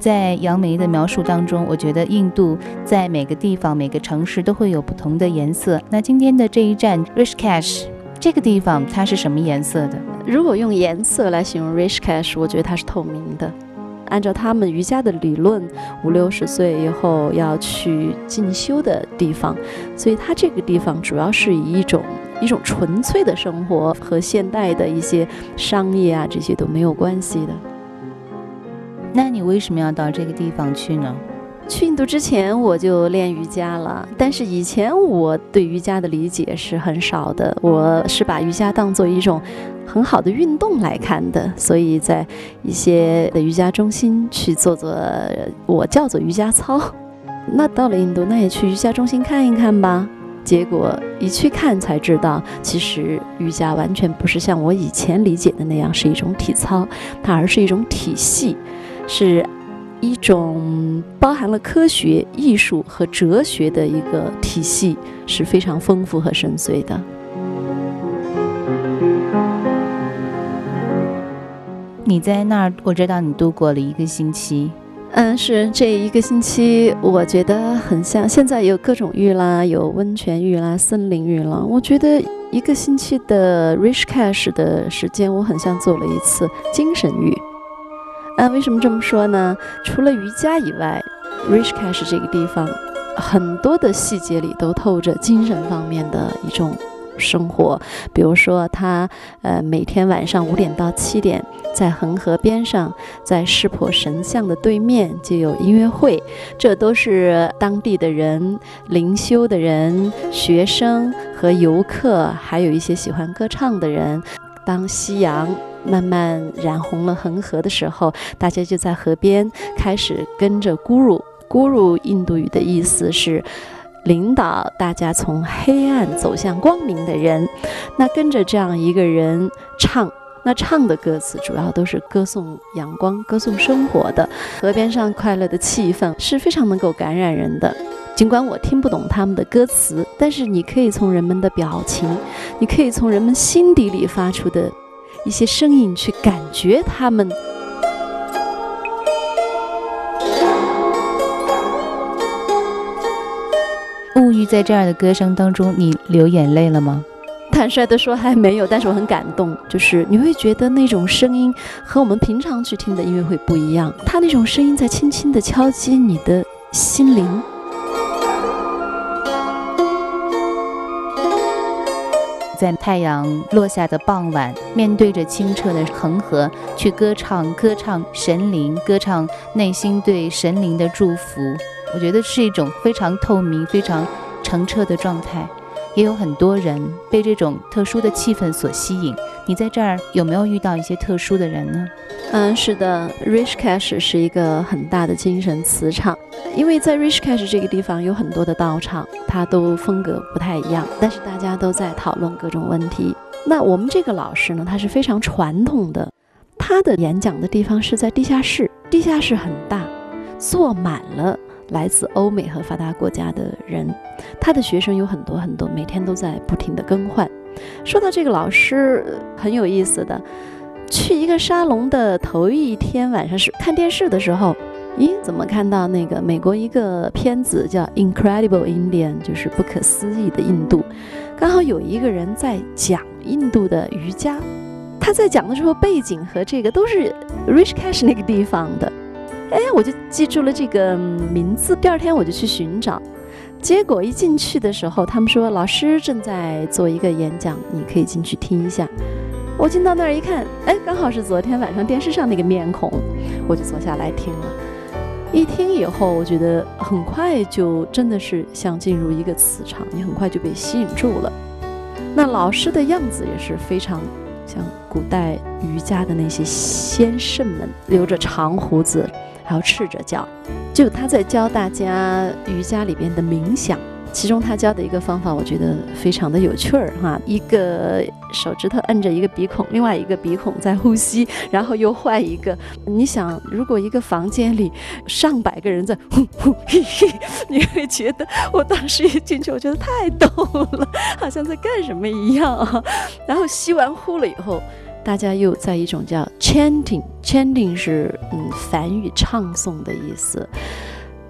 在杨梅的描述当中，我觉得印度在每个地方、每个城市都会有不同的颜色。那今天的这一站 Rishikesh 这个地方，它是什么颜色的？如果用颜色来形容 Rishikesh，我觉得它是透明的。按照他们瑜伽的理论，五六十岁以后要去进修的地方，所以它这个地方主要是以一种一种纯粹的生活和现代的一些商业啊这些都没有关系的。那你为什么要到这个地方去呢？去印度之前我就练瑜伽了，但是以前我对瑜伽的理解是很少的，我是把瑜伽当做一种很好的运动来看的，所以在一些的瑜伽中心去做做我叫做瑜伽操。那到了印度，那也去瑜伽中心看一看吧。结果一去看才知道，其实瑜伽完全不是像我以前理解的那样是一种体操，它而是一种体系，是。一种包含了科学、艺术和哲学的一个体系，是非常丰富和深邃的。你在那儿，我知道你度过了一个星期。嗯，是这一个星期，我觉得很像现在有各种浴啦，有温泉浴啦、森林浴啦。我觉得一个星期的 Rishikesh 的时间，我很像做了一次精神浴。那为什么这么说呢？除了瑜伽以外，Rishikesh 这个地方很多的细节里都透着精神方面的一种生活。比如说，他呃每天晚上五点到七点，在恒河边上，在湿婆神像的对面就有音乐会，这都是当地的人、灵修的人、学生和游客，还有一些喜欢歌唱的人。当夕阳。慢慢染红了恒河的时候，大家就在河边开始跟着 Guru。Guru 印度语的意思是领导大家从黑暗走向光明的人。那跟着这样一个人唱，那唱的歌词主要都是歌颂阳光、歌颂生活的。河边上快乐的气氛是非常能够感染人的。尽管我听不懂他们的歌词，但是你可以从人们的表情，你可以从人们心底里发出的。一些声音去感觉他们。沐浴在这样的歌声当中，你流眼泪了吗？坦率的说还没有，但是我很感动。就是你会觉得那种声音和我们平常去听的音乐会不一样，它那种声音在轻轻的敲击你的心灵。在太阳落下的傍晚，面对着清澈的恒河，去歌唱，歌唱神灵，歌唱内心对神灵的祝福。我觉得是一种非常透明、非常澄澈的状态。也有很多人被这种特殊的气氛所吸引。你在这儿有没有遇到一些特殊的人呢？嗯，是的，Rishikesh 是一个很大的精神磁场，因为在 Rishikesh 这个地方有很多的道场，它都风格不太一样，但是大家都在讨论各种问题。那我们这个老师呢，他是非常传统的，他的演讲的地方是在地下室，地下室很大，坐满了。来自欧美和发达国家的人，他的学生有很多很多，每天都在不停的更换。说到这个老师很有意思的，去一个沙龙的头一天晚上是看电视的时候，咦，怎么看到那个美国一个片子叫《Incredible Indian》，就是不可思议的印度，刚好有一个人在讲印度的瑜伽，他在讲的时候背景和这个都是 Richcash 那个地方的。哎，我就记住了这个名字。第二天我就去寻找，结果一进去的时候，他们说老师正在做一个演讲，你可以进去听一下。我进到那儿一看，哎，刚好是昨天晚上电视上那个面孔，我就坐下来听了。一听以后，我觉得很快就真的是像进入一个磁场，你很快就被吸引住了。那老师的样子也是非常像古代瑜伽的那些先圣们，留着长胡子。还要赤着脚，就他在教大家瑜伽里边的冥想，其中他教的一个方法，我觉得非常的有趣儿哈。一个手指头摁着一个鼻孔，另外一个鼻孔在呼吸，然后又换一个。你想，如果一个房间里上百个人在呼呼嘿嘿，你会觉得，我当时一进去，我觉得太逗了，好像在干什么一样啊。然后吸完呼了以后。大家又在一种叫 chanting，chanting 是嗯梵语唱诵的意思。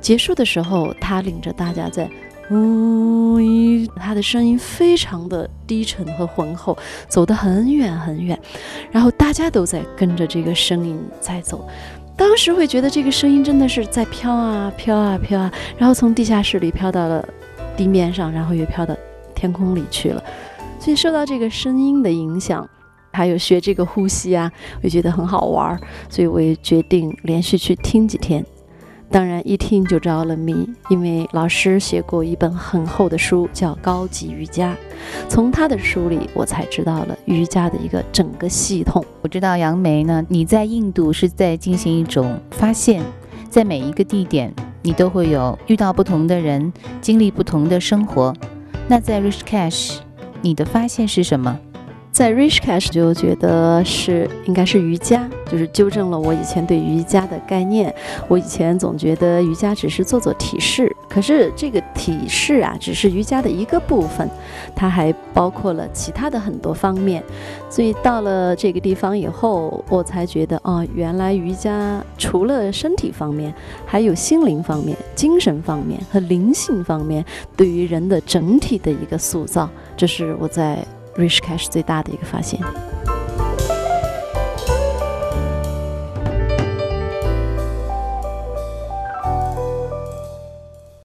结束的时候，他领着大家在，嗯，他的声音非常的低沉和浑厚，走得很远很远，然后大家都在跟着这个声音在走。当时会觉得这个声音真的是在飘啊飘啊飘啊，然后从地下室里飘到了地面上，然后又飘到天空里去了。所以受到这个声音的影响，还有学这个呼吸啊，我觉得很好玩儿，所以我也决定连续去听几天。当然一听就着了迷，因为老师写过一本很厚的书，叫《高级瑜伽》。从他的书里，我才知道了瑜伽的一个整个系统。我知道杨梅呢，你在印度是在进行一种发现，在每一个地点，你都会有遇到不同的人，经历不同的生活。那在 Rishikesh，你的发现是什么？在 Rishikesh 就觉得是应该是瑜伽，就是纠正了我以前对瑜伽的概念。我以前总觉得瑜伽只是做做体式，可是这个体式啊，只是瑜伽的一个部分，它还包括了其他的很多方面。所以到了这个地方以后，我才觉得哦，原来瑜伽除了身体方面，还有心灵方面、精神方面和灵性方面，对于人的整体的一个塑造，这是我在。Rishikesh 最大的一个发现。